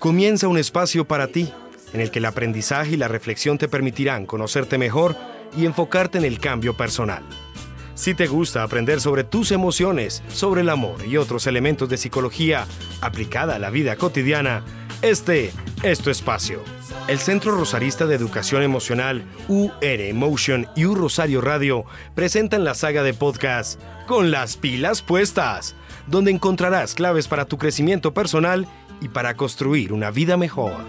Comienza un espacio para ti, en el que el aprendizaje y la reflexión te permitirán conocerte mejor y enfocarte en el cambio personal. Si te gusta aprender sobre tus emociones, sobre el amor y otros elementos de psicología aplicada a la vida cotidiana, este es tu espacio. El Centro Rosarista de Educación Emocional, UR Emotion y U Rosario Radio presentan la saga de podcast Con las pilas puestas, donde encontrarás claves para tu crecimiento personal y para construir una vida mejor.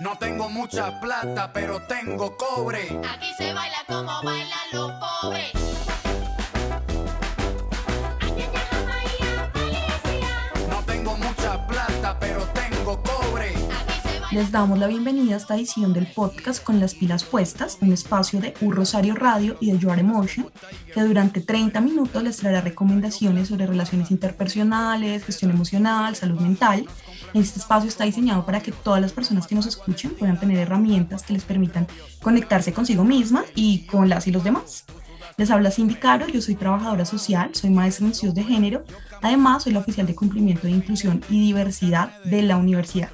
No tengo mucha plata, pero tengo cobre. Aquí se baila como bailan los pobres. Les damos la bienvenida a esta edición del podcast con las pilas puestas, un espacio de U Rosario Radio y de Your Emotion, que durante 30 minutos les traerá recomendaciones sobre relaciones interpersonales, gestión emocional, salud mental. Este espacio está diseñado para que todas las personas que nos escuchen puedan tener herramientas que les permitan conectarse consigo mismas y con las y los demás. Les habla Cindy Caro, yo soy trabajadora social, soy maestra en estudios de género, además soy la oficial de cumplimiento de inclusión y diversidad de la universidad.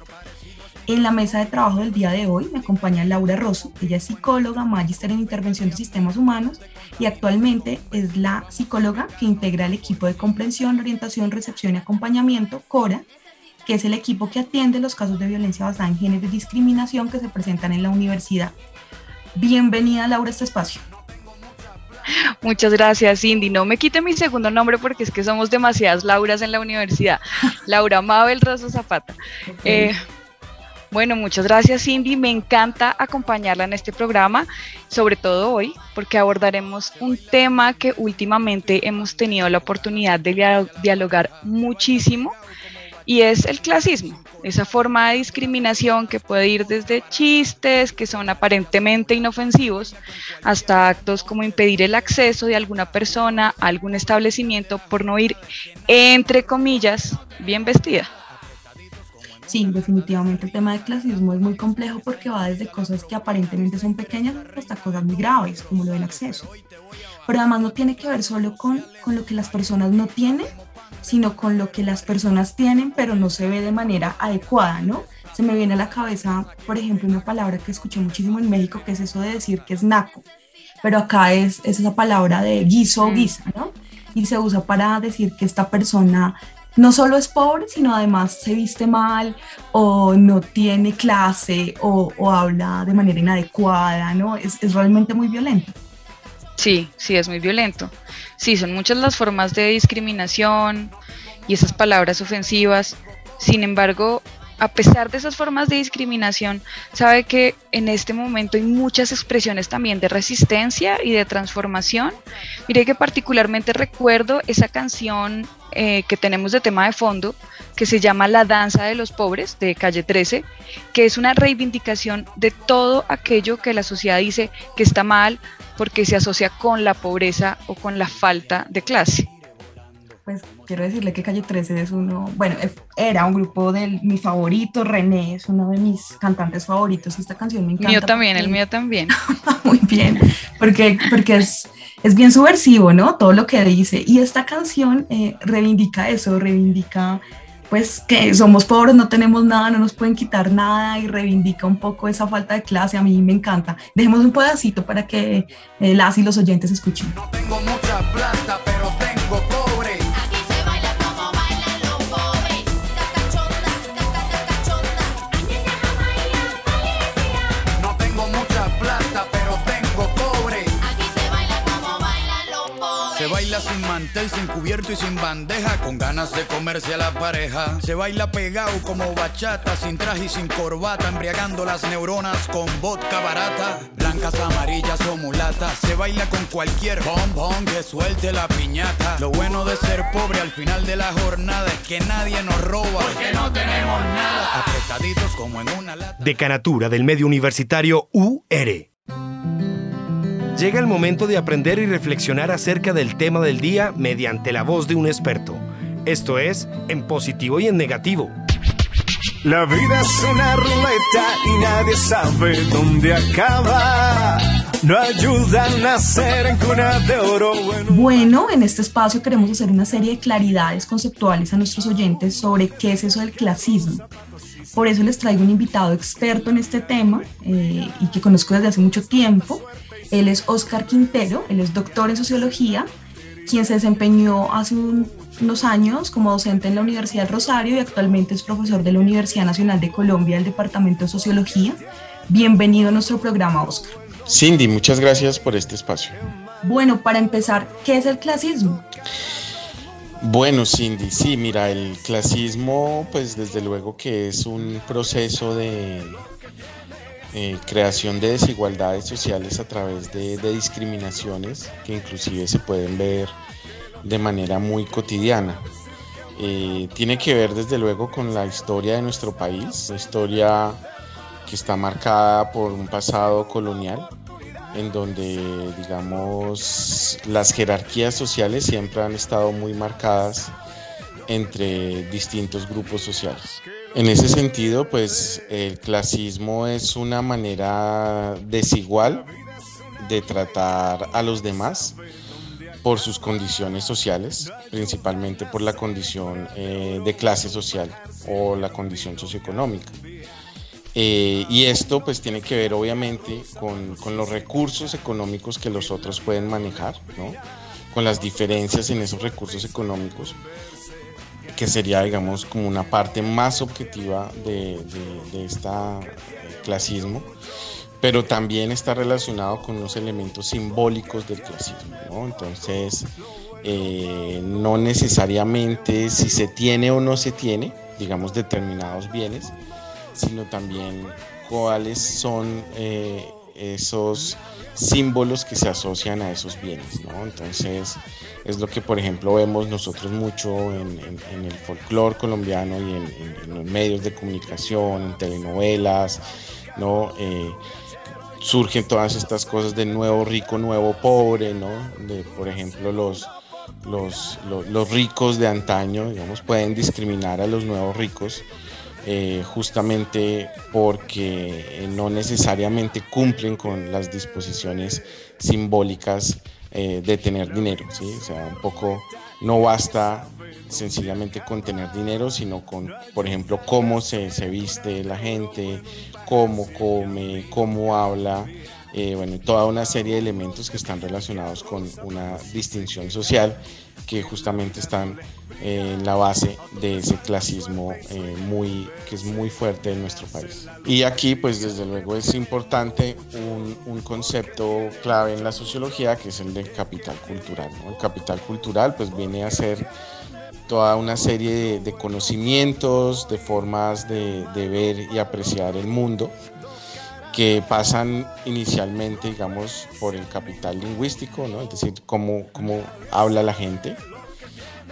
En la mesa de trabajo del día de hoy me acompaña Laura Rosso. Ella es psicóloga, magíster en intervención de sistemas humanos y actualmente es la psicóloga que integra el equipo de comprensión, orientación, recepción y acompañamiento, CORA, que es el equipo que atiende los casos de violencia basada en género y discriminación que se presentan en la universidad. Bienvenida Laura a este espacio. Muchas gracias, Cindy. No me quite mi segundo nombre porque es que somos demasiadas Lauras en la universidad. Laura Mabel Rosso Zapata. Eh, bueno, muchas gracias, Cindy. Me encanta acompañarla en este programa, sobre todo hoy, porque abordaremos un tema que últimamente hemos tenido la oportunidad de dia- dialogar muchísimo y es el clasismo, esa forma de discriminación que puede ir desde chistes que son aparentemente inofensivos hasta actos como impedir el acceso de alguna persona a algún establecimiento por no ir, entre comillas, bien vestida. Sí, definitivamente el tema del clasismo es muy complejo porque va desde cosas que aparentemente son pequeñas hasta cosas muy graves, como lo del acceso. Pero además no tiene que ver solo con, con lo que las personas no tienen, sino con lo que las personas tienen, pero no se ve de manera adecuada, ¿no? Se me viene a la cabeza, por ejemplo, una palabra que escuché muchísimo en México, que es eso de decir que es naco, pero acá es, es esa palabra de guiso o Mm. guisa, ¿no? Y se usa para decir que esta persona no solo es pobre, sino además se viste mal o no tiene clase o, o habla de manera inadecuada, ¿no? Es, es realmente muy violento. Sí, sí, es muy violento. Sí, son muchas las formas de discriminación y esas palabras ofensivas. Sin embargo, a pesar de esas formas de discriminación, sabe que en este momento hay muchas expresiones también de resistencia y de transformación. Mire que particularmente recuerdo esa canción eh, que tenemos de tema de fondo, que se llama La Danza de los Pobres, de Calle 13, que es una reivindicación de todo aquello que la sociedad dice que está mal porque se asocia con la pobreza o con la falta de clase. Pues quiero decirle que Calle 13 es uno, bueno, era un grupo de mi favorito, René es uno de mis cantantes favoritos. Esta canción me encanta. mío también, el mío también. Muy bien, porque, porque es, es bien subversivo, ¿no? Todo lo que dice. Y esta canción eh, reivindica eso, reivindica pues que somos pobres, no tenemos nada, no nos pueden quitar nada y reivindica un poco esa falta de clase. A mí me encanta. Dejemos un pedacito para que eh, las y los oyentes escuchen. No tengo mucha plata, pero sin mantel, sin cubierto y sin bandeja, con ganas de comerse a la pareja. Se baila pegado como bachata, sin traje y sin corbata, embriagando las neuronas con vodka barata. Blancas, amarillas o mulatas, se baila con cualquier bombón que suelte la piñata. Lo bueno de ser pobre al final de la jornada es que nadie nos roba, porque no tenemos nada. Apretaditos como en una lata. Decanatura del Medio Universitario UR. Llega el momento de aprender y reflexionar acerca del tema del día mediante la voz de un experto. Esto es en positivo y en negativo. La vida es una ruleta y nadie sabe dónde acaba. No ayuda a nacer en cuna de oro. Bueno, Bueno, en este espacio queremos hacer una serie de claridades conceptuales a nuestros oyentes sobre qué es eso del clasismo. Por eso les traigo un invitado experto en este tema eh, y que conozco desde hace mucho tiempo. Él es Oscar Quintero, él es doctor en sociología, quien se desempeñó hace un- unos años como docente en la Universidad del Rosario y actualmente es profesor de la Universidad Nacional de Colombia del Departamento de Sociología. Bienvenido a nuestro programa, Oscar. Cindy, muchas gracias por este espacio. Bueno, para empezar, ¿qué es el clasismo? Bueno, Cindy, sí, mira, el clasismo, pues desde luego que es un proceso de eh, creación de desigualdades sociales a través de, discriminaciones que inclusive se pueden ver de manera muy cotidiana. Eh, tiene que ver desde luego con la historia de nuestro país, una historia que está marcada por un pasado colonial en donde, digamos, las jerarquías sociales siempre han estado muy marcadas entre distintos grupos sociales. En ese sentido, pues el clasismo es una manera desigual de tratar a los demás por sus condiciones sociales, principalmente por la condición eh, de clase social o la condición socioeconómica. Eh, y esto pues tiene que ver obviamente con, con los recursos económicos que los otros pueden manejar, ¿no? con las diferencias en esos recursos económicos, que sería digamos como una parte más objetiva de, este clasismo, pero también está relacionado con unos elementos simbólicos del clasismo. ¿no? Entonces, eh, no necesariamente si se tiene o no se tiene, digamos, determinados bienes, sino también cuáles son eh, esos símbolos que se asocian a esos bienes, ¿no? Entonces, es lo que, por ejemplo, vemos nosotros mucho en, el folclore colombiano y en, los medios de comunicación, en telenovelas, ¿no? Eh, surgen todas estas cosas de nuevo rico, nuevo pobre, ¿no? De, por ejemplo, los, los, lo- los ricos de antaño, digamos, pueden discriminar a los nuevos ricos eh, justamente porque eh, no necesariamente cumplen con las disposiciones simbólicas eh, de tener dinero. O sea, un poco no basta sencillamente con tener dinero, sino con, por ejemplo, cómo se, se viste la gente, cómo come, cómo habla, bueno, toda una serie de elementos que están relacionados con una distinción social que justamente están en la base de ese clasismo eh, muy, que es muy fuerte en nuestro país. Y aquí, pues desde luego es importante un, un concepto clave en la sociología, que es el del capital cultural. El capital cultural, pues viene a ser toda una serie de, de conocimientos, de formas de, de ver y apreciar el mundo que pasan inicialmente, digamos, por el capital lingüístico, ¿no? es decir, cómo, cómo habla la gente,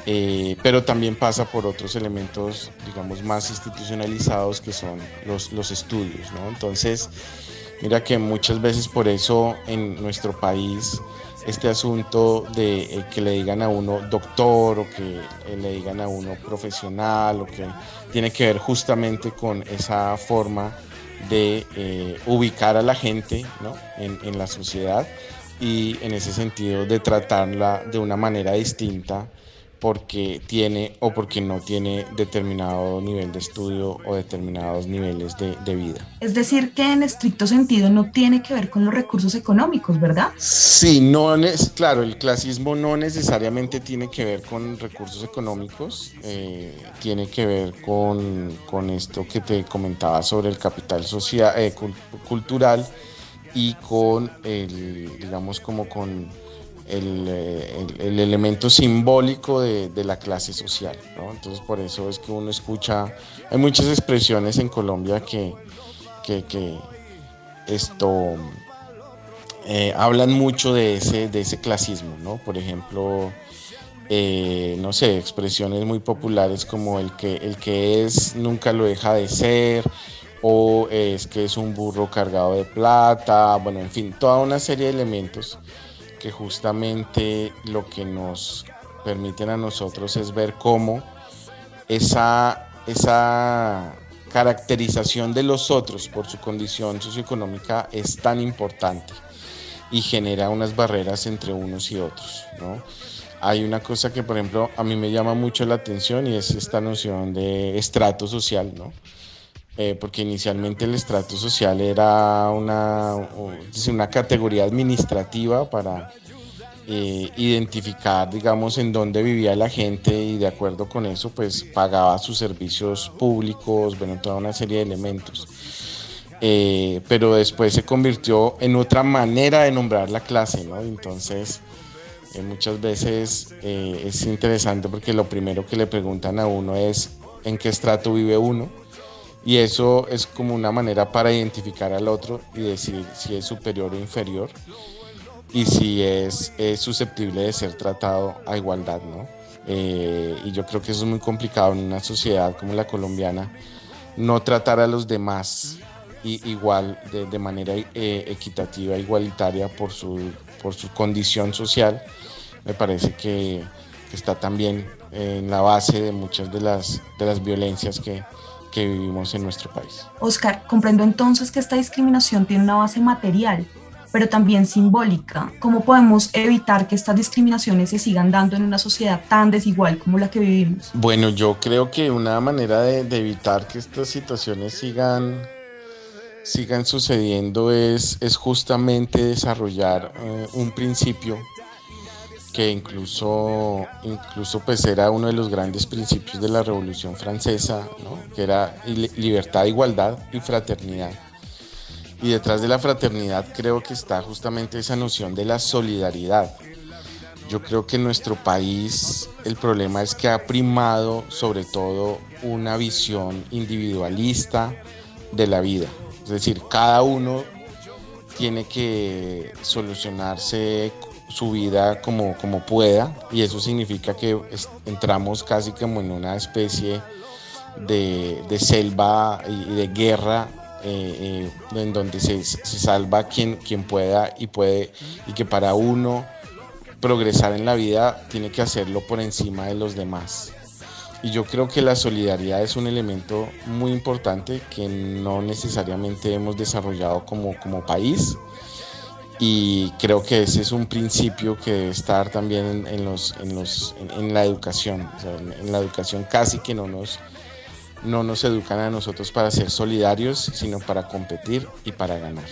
eh, pero también pasa por otros elementos, digamos, más institucionalizados que son los, los estudios. ¿no? Entonces, mira que muchas veces por eso en nuestro país este asunto de eh, que le digan a uno doctor o que eh, le digan a uno profesional o que tiene que ver justamente con esa forma de eh, ubicar a la gente ¿no? en, en la sociedad y en ese sentido de tratarla de una manera distinta porque tiene o porque no tiene determinado nivel de estudio o determinados niveles de, de vida. Es decir, que en estricto sentido no tiene que ver con los recursos económicos, ¿verdad? Sí, no es claro, el clasismo no necesariamente tiene que ver con recursos económicos, eh, tiene que ver con, con esto que te comentaba sobre el capital social, eh, cul- cultural y con el, digamos, como con el, eh, el- el elemento simbólico de, la clase social. Entonces por eso es que uno escucha, hay muchas expresiones en Colombia que, que, que esto eh, hablan mucho de ese, de ese clasismo, ¿no? Por ejemplo, eh, no sé, expresiones muy populares como el que, el que es nunca lo deja de ser, o es que es un burro cargado de plata, bueno, en fin, toda una serie de elementos que justamente lo que nos permiten a nosotros es ver cómo esa, esa caracterización de los otros por su condición socioeconómica es tan importante y genera unas barreras entre unos y otros, ¿no? Hay una cosa que, por ejemplo, a mí me llama mucho la atención y es esta noción de estrato social, ¿no? Eh, porque inicialmente el estrato social era una, una categoría administrativa para eh, identificar, digamos, en dónde vivía la gente y de acuerdo con eso, pues pagaba sus servicios públicos, bueno, toda una serie de elementos. Eh, pero después se convirtió en otra manera de nombrar la clase, ¿no? Entonces, muchas veces es interesante porque lo primero que le preguntan a uno es en qué estrato vive uno y eso es como una manera para identificar al otro y decir si es superior o inferior y si es, es susceptible de ser tratado a igualdad, ¿no? Eh, y yo creo que eso es muy complicado en una sociedad como la colombiana, no tratar a los demás i- igual, de, de manera eh, equitativa, igualitaria por su, por su condición social, me parece que, que está también en la base de muchas de las, de las violencias que, que vivimos en nuestro país. Oscar, comprendo entonces que esta discriminación tiene una base material, pero también simbólica. ¿Cómo podemos evitar que estas discriminaciones se sigan dando en una sociedad tan desigual como la que vivimos? Bueno, yo creo que una manera de, de evitar que estas situaciones sigan, sigan sucediendo es, es justamente desarrollar eh, un principio que incluso, incluso pues era uno de los grandes principios de la Revolución Francesa, ¿no? que era li- libertad, igualdad y fraternidad. Y detrás de la fraternidad creo que está justamente esa noción de la solidaridad. Yo creo que en nuestro país el problema es que ha primado sobre todo una visión individualista de la vida. Es decir, cada uno tiene que solucionarse su vida como, como pueda y eso significa que entramos casi como en una especie de, de selva y de guerra eh, eh, en donde se, se salva quien, quien pueda y puede y que para uno progresar en la vida tiene que hacerlo por encima de los demás. Y yo creo que la solidaridad es un elemento muy importante que no necesariamente hemos desarrollado como, como país. Y creo que ese es un principio que debe estar también en, los, en, los, en, la educación. O sea, en, en la educación casi que no nos, no nos educan a nosotros para ser solidarios, sino para competir y para ganar.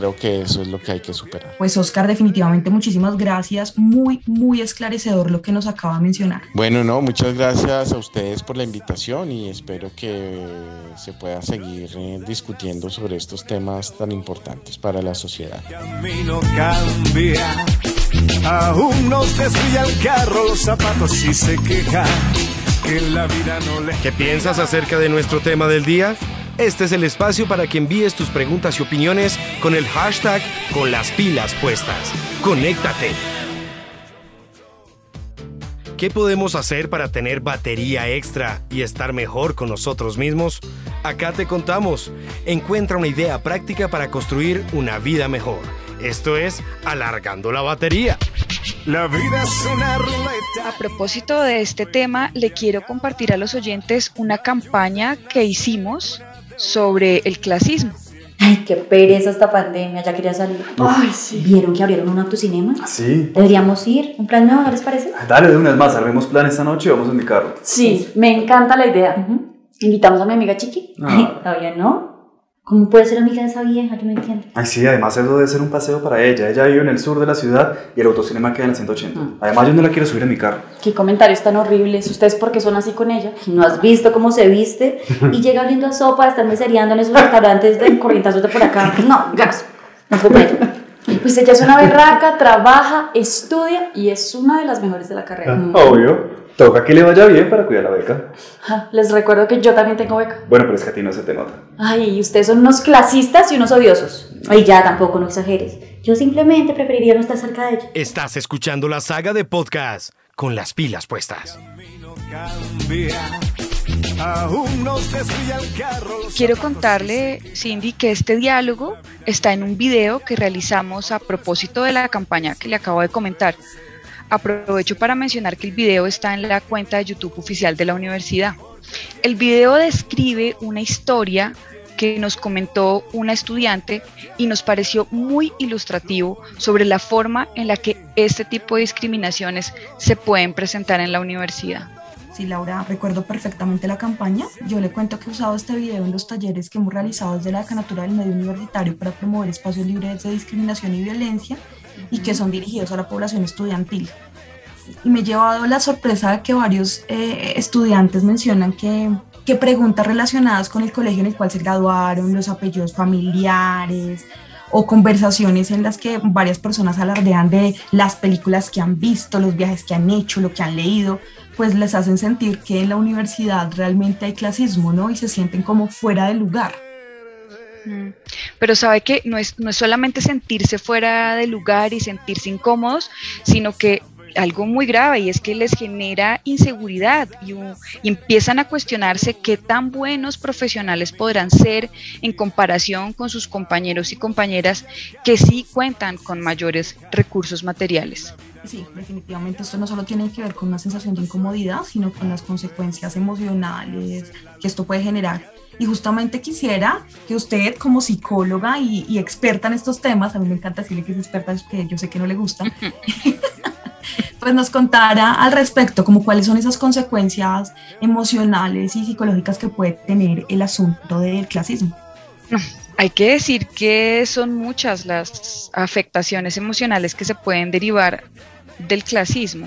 Creo que eso es lo que hay que superar. Pues Oscar, definitivamente muchísimas gracias. Muy, muy esclarecedor lo que nos acaba de mencionar. Bueno, no, muchas gracias a ustedes por la invitación y espero que se pueda seguir eh, discutiendo sobre estos temas tan importantes para la sociedad. camino cambia. Aún nos desvía el carro, los zapatos y se queja que la vida no le. ¿Qué piensas acerca de nuestro tema del día? Este es el espacio para que envíes tus preguntas y opiniones con el hashtag con las pilas puestas. Conéctate. ¿Qué podemos hacer para tener batería extra y estar mejor con nosotros mismos? Acá te contamos. Encuentra una idea práctica para construir una vida mejor. Esto es Alargando la Batería. La vida es una ruleta. A propósito de este tema, le quiero compartir a los oyentes una campaña que hicimos sobre el clasismo. Ay, qué pereza esta pandemia, ya quería salir. Ay, sí. ¿Vieron que abrieron un autocinema? Sí. Deberíamos ir, un plan nuevo, ¿no les parece? Dale de una vez más, armemos plan esta noche y vamos en mi carro. Sí, me encanta la idea. ¿Invitamos a mi amiga Chiqui? Ay, todavía no. ¿Cómo puede ser amiga de esa vieja? Yo no entiendo. Ay, sí, además eso debe ser un paseo para ella. Ella vive en el sur de la ciudad y el autocinema queda en la 180. Además, yo no la quiero subir en mi carro. Qué comentarios tan horribles. ¿Ustedes por qué son así con ella? ¿No has visto cómo se viste? Y llega oliendo a sopa, están mesereando en esos restaurantes de corrientazos de por acá. No, gas. No fue. Pues ella es una berraca, trabaja, estudia y es una de las mejores de la carrera. Ah, obvio. Toca que le vaya bien para cuidar la beca. Ja, Les recuerdo que yo también tengo beca. Bueno, pero es que a ti no se te nota. Ay, y ustedes son unos clasistas y unos odiosos. Ay, ya, tampoco, no exageres. Yo simplemente preferiría no estar cerca de ella. Estás escuchando la saga de podcast con las pilas puestas. Quiero contarle, Cindy, que este diálogo está en un video que realizamos a propósito de la campaña que le acabo de comentar. Aprovecho para mencionar que el video está en la cuenta de YouTube oficial de la universidad. El video describe una historia que nos comentó una estudiante y nos pareció muy ilustrativo sobre la forma en la que este tipo de discriminaciones se pueden presentar en la universidad. Sí, Laura, recuerdo perfectamente la campaña. Yo le cuento que he usado este video en los talleres que hemos realizado desde la Decanatura del Medio Universitario para promover espacios libres de discriminación y violencia y que son dirigidos a la población estudiantil. Y me he llevado la sorpresa de que varios eh, estudiantes mencionan que, que preguntas relacionadas con el colegio en el cual se graduaron, los apellidos familiares o conversaciones en las que varias personas alardean de las películas que han visto, los viajes que han hecho, lo que han leído, pues les hacen sentir que en la universidad realmente hay clasismo, ¿no? Y se sienten como fuera de lugar. Mm. Pero sabe que no es, no es solamente sentirse fuera de lugar y sentirse incómodos, sino que algo muy grave y es que les genera inseguridad y, y empiezan a cuestionarse qué tan buenos profesionales podrán ser en comparación con sus compañeros y compañeras que sí cuentan con mayores recursos materiales. Sí, definitivamente esto no solo tiene que ver con una sensación de incomodidad, sino con las consecuencias emocionales que esto puede generar. Y justamente quisiera que usted, como psicóloga y, y experta en estos temas, a mí me encanta decirle que es experta, que yo sé que no le gusta, pues nos contara al respecto, como cuáles son esas consecuencias emocionales y psicológicas que puede tener el asunto del clasismo. Hay que decir que son muchas las afectaciones emocionales que se pueden derivar del clasismo.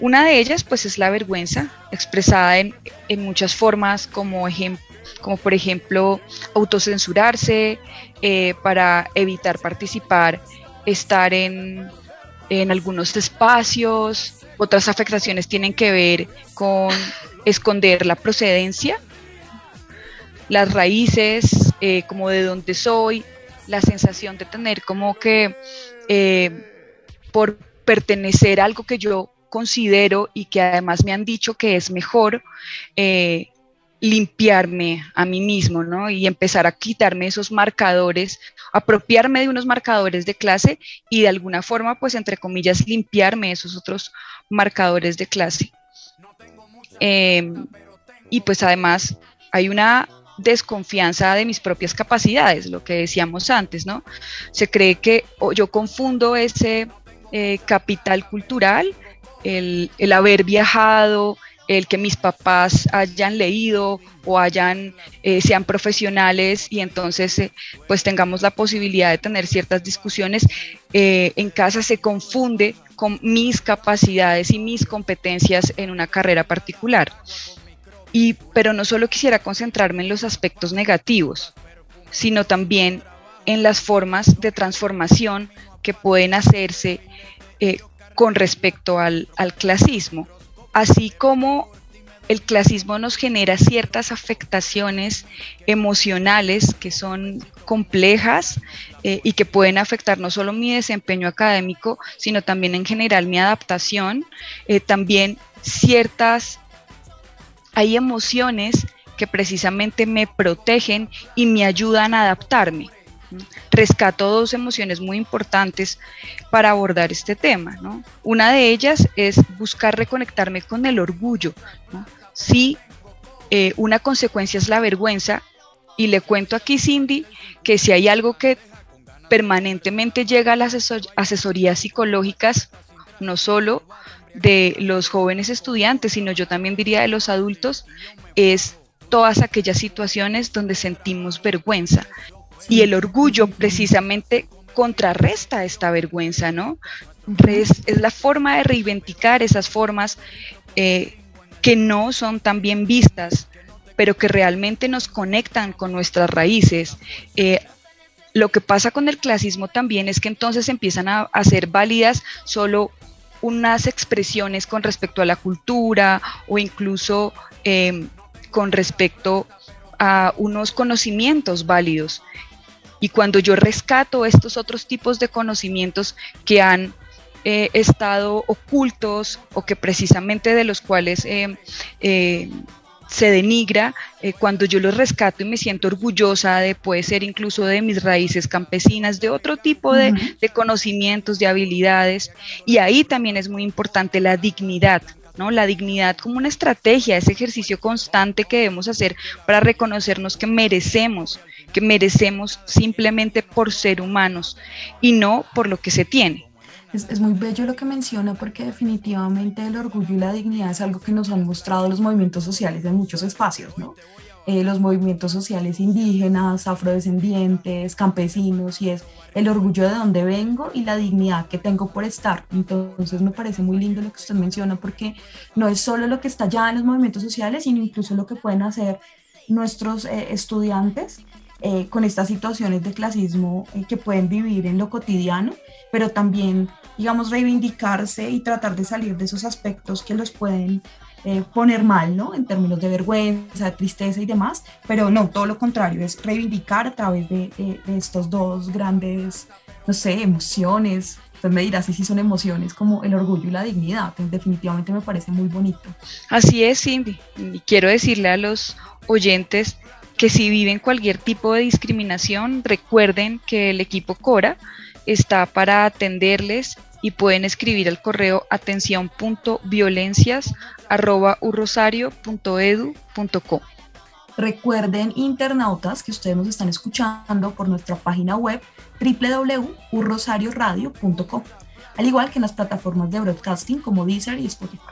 Una de ellas, pues, es la vergüenza, expresada en, en muchas formas, como, como por ejemplo autocensurarse eh, para evitar participar, estar en, en algunos espacios. Otras afectaciones tienen que ver con esconder la procedencia, las raíces, eh, como de dónde soy, la sensación de tener como que eh, por pertenecer a algo que yo considero y que además me han dicho que es mejor, eh, limpiarme a mí mismo, ¿no? Y empezar a quitarme esos marcadores, apropiarme de unos marcadores de clase y de alguna forma, pues entre comillas, limpiarme esos otros marcadores de clase. Eh, y pues además hay una desconfianza de mis propias capacidades, lo que decíamos antes, ¿no? Se cree que yo confundo ese eh, capital cultural, el, el haber viajado, el que mis papás hayan leído o hayan, eh, sean profesionales y entonces eh, pues tengamos la posibilidad de tener ciertas discusiones, en casa se confunde con mis capacidades y mis competencias en una carrera particular. Y, pero no solo quisiera concentrarme en los aspectos negativos, sino también en las formas de transformación que pueden hacerse eh, con respecto al, al clasismo. Así como el clasismo nos genera ciertas afectaciones emocionales que son complejas eh, y que pueden afectar no solo mi desempeño académico, sino también en general mi adaptación, eh, también ciertas hay emociones que precisamente me protegen y me ayudan a adaptarme. Rescato dos emociones muy importantes para abordar este tema. Una de ellas es buscar reconectarme con el orgullo. Si eh, una consecuencia es la vergüenza, y le cuento aquí, Cindy, que si hay algo que permanentemente llega a las asesor- asesorías psicológicas, no solo de los jóvenes estudiantes, sino yo también diría de los adultos, es todas aquellas situaciones donde sentimos vergüenza. Y el orgullo precisamente contrarresta esta vergüenza, ¿no? Es, es la forma de reivindicar esas formas eh, que no son tan bien vistas, pero que realmente nos conectan con nuestras raíces. Eh, Lo que pasa con el clasismo también es que entonces empiezan a, a ser válidas solo unas expresiones con respecto a la cultura o incluso eh, con respecto a unos conocimientos válidos. Y cuando yo rescato estos otros tipos de conocimientos que han eh, estado ocultos o que precisamente de los cuales eh, eh, se denigra, eh, cuando yo los rescato y me siento orgullosa de, puede ser incluso de mis raíces campesinas, de otro tipo de, de conocimientos, de habilidades. Y ahí también es muy importante la dignidad. ¿no? La dignidad como una estrategia, ese ejercicio constante que debemos hacer para reconocernos que merecemos, que merecemos simplemente por ser humanos y no por lo que se tiene. Es, es muy bello lo que menciona porque definitivamente el orgullo y la dignidad es algo que nos han mostrado los movimientos sociales en muchos espacios, ¿no? Eh, los movimientos sociales indígenas, afrodescendientes, campesinos, y es el orgullo de dónde vengo y la dignidad que tengo por estar. Entonces me parece muy lindo lo que usted menciona porque no es solo lo que está ya en los movimientos sociales, sino incluso lo que pueden hacer nuestros eh, estudiantes eh, con estas situaciones de clasismo que pueden vivir en lo cotidiano, pero también, digamos, reivindicarse y tratar de salir de esos aspectos que los pueden eh, poner mal, ¿no? En términos de vergüenza, tristeza y demás, pero no, todo lo contrario, es reivindicar a través de, estos dos grandes, no sé, emociones. Usted me dirá si sí son emociones como el orgullo y la dignidad. Definitivamente me parece muy bonito. Así es, Cindy. Y quiero decirle a los oyentes que si viven cualquier tipo de discriminación, recuerden que el equipo Cora está para atenderles y pueden escribir al correo atención.violencias@urrosario.edu.co. Recuerden, internautas, que ustedes nos están escuchando por nuestra página web www.urrosarioradio.com, al igual que en las plataformas de broadcasting como Deezer y Spotify.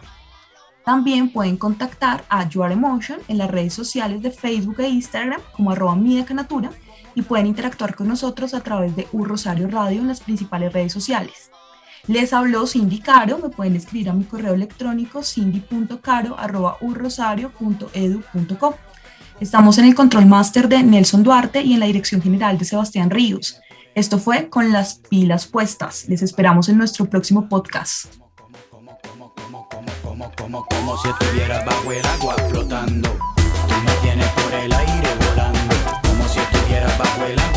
También pueden contactar a Your Emotion en las redes sociales de Facebook e Instagram como arroba midecanatura y pueden interactuar con nosotros a través de Un Rosario Radio en las principales redes sociales. Les habló Cindy Caro, me pueden escribir a mi correo electrónico cindy.caro.urrosario.edu.com. Estamos en el control máster de Nelson Duarte y en la dirección general de Sebastián Ríos. Esto fue con las pilas puestas. Les esperamos en nuestro próximo podcast. Como si estuvieras bajo el agua flotando. Tú me tienes por el aire volando. Como si estuvieras bajo el agua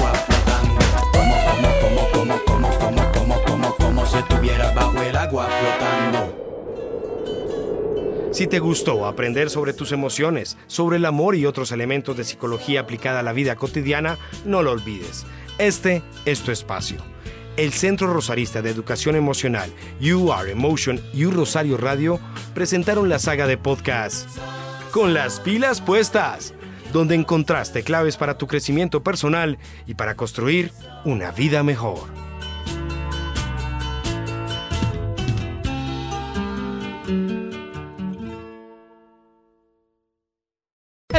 bajo el agua flotando. Si te gustó aprender sobre tus emociones, sobre el amor y otros elementos de psicología aplicada a la vida cotidiana, no lo olvides. Este es tu espacio. El Centro Rosarista de Educación Emocional, You Are Emotion y Rosario Radio presentaron la saga de podcast Con las pilas puestas, donde encontraste claves para tu crecimiento personal y para construir una vida mejor.